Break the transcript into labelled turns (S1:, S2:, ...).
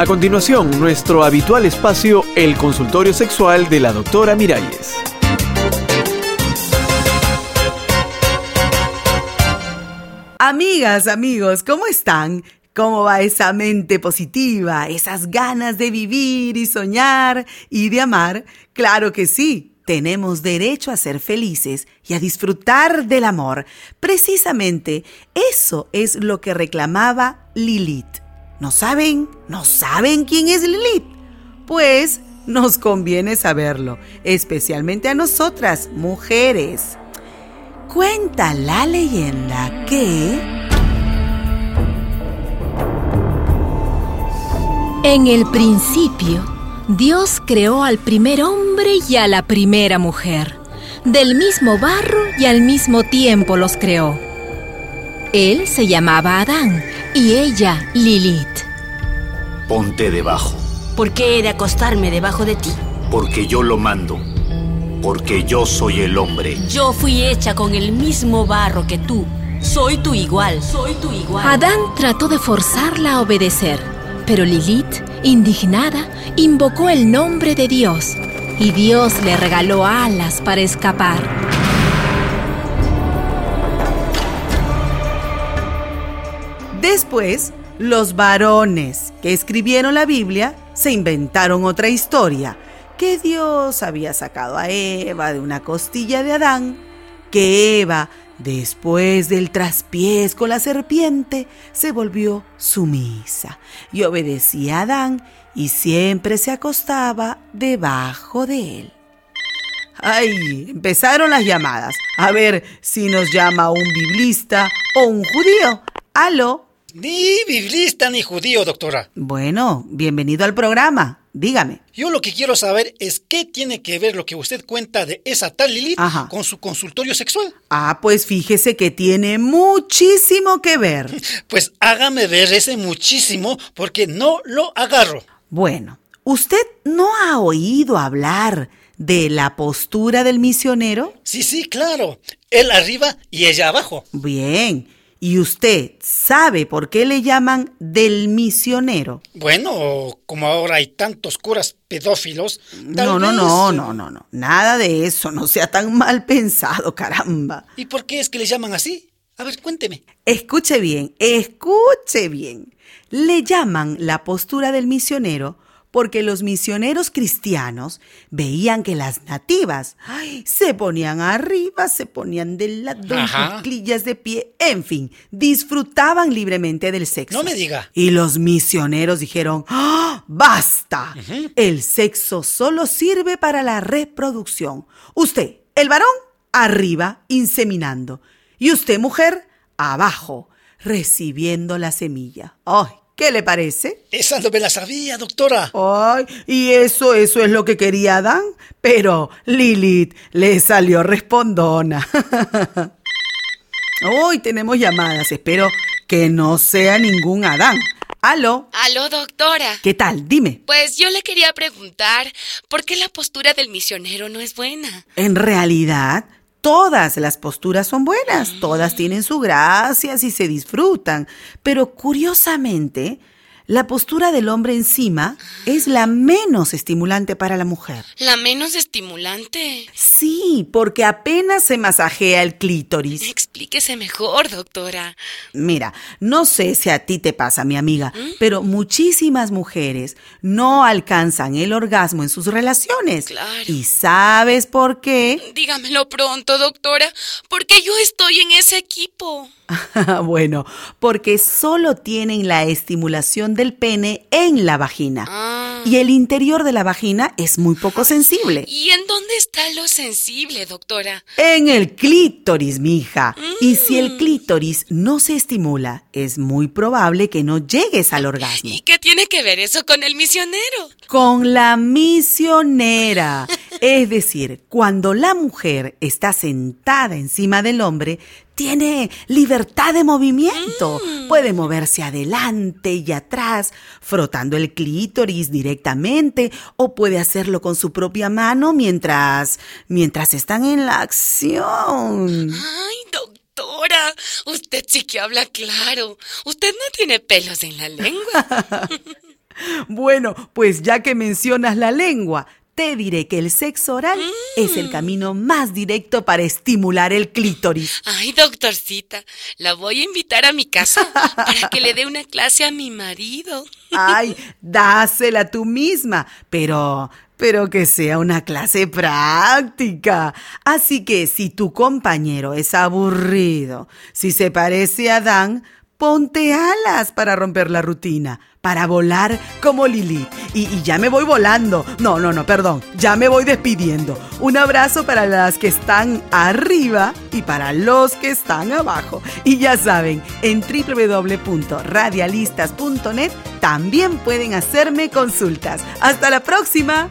S1: A continuación, nuestro habitual espacio, el consultorio sexual de la doctora Miralles.
S2: Amigas, amigos, ¿cómo están? ¿Cómo va esa mente positiva, esas ganas de vivir y soñar y de amar? Claro que sí, tenemos derecho a ser felices y a disfrutar del amor. Precisamente eso es lo que reclamaba Lilith. ¿No saben? ¿No saben quién es Lilith? Pues nos conviene saberlo, especialmente a nosotras, mujeres. Cuenta la leyenda que...
S3: En el principio, Dios creó al primer hombre y a la primera mujer. Del mismo barro y al mismo tiempo los creó. Él se llamaba Adán y ella Lilith.
S4: Ponte debajo.
S5: ¿Por qué he de acostarme debajo de ti?
S4: Porque yo lo mando. Porque yo soy el hombre.
S5: Yo fui hecha con el mismo barro que tú. Soy tu igual. Soy tu igual.
S3: Adán trató de forzarla a obedecer, pero Lilith, indignada, invocó el nombre de Dios y Dios le regaló alas para escapar.
S2: Después, los varones que escribieron la Biblia se inventaron otra historia, que Dios había sacado a Eva de una costilla de Adán, que Eva, después del traspiés con la serpiente, se volvió sumisa y obedecía a Adán y siempre se acostaba debajo de él. ¡Ay! Empezaron las llamadas. A ver si nos llama un biblista o un judío. ¡Aló!
S6: Ni biblista ni judío, doctora.
S2: Bueno, bienvenido al programa. Dígame.
S6: Yo lo que quiero saber es qué tiene que ver lo que usted cuenta de esa tal Lilith
S2: Ajá.
S6: con su consultorio sexual.
S2: Ah, pues fíjese que tiene muchísimo que ver.
S6: Pues hágame ver ese muchísimo porque no lo agarro.
S2: Bueno, ¿usted no ha oído hablar de la postura del misionero?
S6: Sí, sí, claro. Él arriba y ella abajo.
S2: Bien. ¿Y usted sabe por qué le llaman del misionero?
S6: Bueno, como ahora hay tantos curas pedófilos. tal
S2: No, no,
S6: vez-
S2: no, no, no, no. Nada de eso. No sea tan mal pensado, caramba.
S6: ¿Y por qué es que le llaman así? A ver, cuénteme.
S2: Escuche bien, escuche bien. Le llaman la postura del misionero porque los misioneros cristianos veían que las nativas ay, se ponían arriba, se ponían de lado, cuclillas de pie, en fin, disfrutaban libremente del sexo.
S6: No me diga.
S2: Y los misioneros dijeron, ¡Ah, basta, el sexo solo sirve para la reproducción. Usted, el varón, arriba, inseminando. Y usted, mujer, abajo, recibiendo la semilla. ¡Ay! ¿Qué le parece?
S6: Esa no me la sabía, doctora.
S2: Ay, y eso, eso es lo que quería Adán, pero Lilith le salió respondona. Hoy tenemos llamadas, espero que no sea ningún Adán. Aló,
S7: Aló, doctora.
S2: ¿qué tal? Dime.
S7: Pues yo le quería preguntar por qué la postura del misionero no es buena.
S2: En realidad, todas las posturas son buenas, todas tienen su gracia y se disfrutan, pero curiosamente, la postura del hombre encima es la menos estimulante para la mujer.
S7: La menos estimulante.
S2: Sí, porque apenas se masajea el clítoris.
S7: Explíquese mejor, doctora.
S2: Mira, no sé si a ti te pasa, mi amiga, pero muchísimas mujeres no alcanzan el orgasmo en sus relaciones.
S7: Claro.
S2: ¿Y sabes por qué?
S7: Dígamelo pronto, doctora, porque yo estoy en ese equipo.
S2: bueno, porque solo tienen la estimulación del pene en la vagina.
S7: Ah.
S2: Y el interior de la vagina es muy poco sensible.
S7: ¿Y en dónde está lo sensible, doctora?
S2: En el clítoris, mija. Y si
S7: Mm.
S2: el clítoris no se estimula, es muy probable que no llegues al orgasmo.
S7: ¿Y qué tiene que ver eso con el misionero?
S2: Con la misionera. Es decir, cuando la mujer está sentada encima del hombre, tiene libertad de movimiento. Puede moverse adelante y atrás, frotando el clítoris directamente, o puede hacerlo con su propia mano mientras, mientras están en la acción.
S7: Ay, doctora, usted sí que habla claro. Usted no tiene pelos en la lengua.
S2: Bueno, pues ya que mencionas la lengua, te diré que el sexo oral es el
S7: Mm.
S2: camino más directo para estimular el clítoris.
S7: Ay, doctorcita, la voy a invitar a mi casa para que le dé una clase a mi marido.
S2: Ay, dásela tú misma, pero pero que sea una clase práctica. Así que si tu compañero es aburrido, si se parece a Dan, ponte alas para romper la rutina, para volar como Lilith. Y, y ya me voy volando. No, no, no, perdón. Ya me voy despidiendo. Un abrazo para las que están arriba y para los que están abajo. Y ya saben, en www.radialistas.net también pueden hacerme consultas. Hasta la próxima.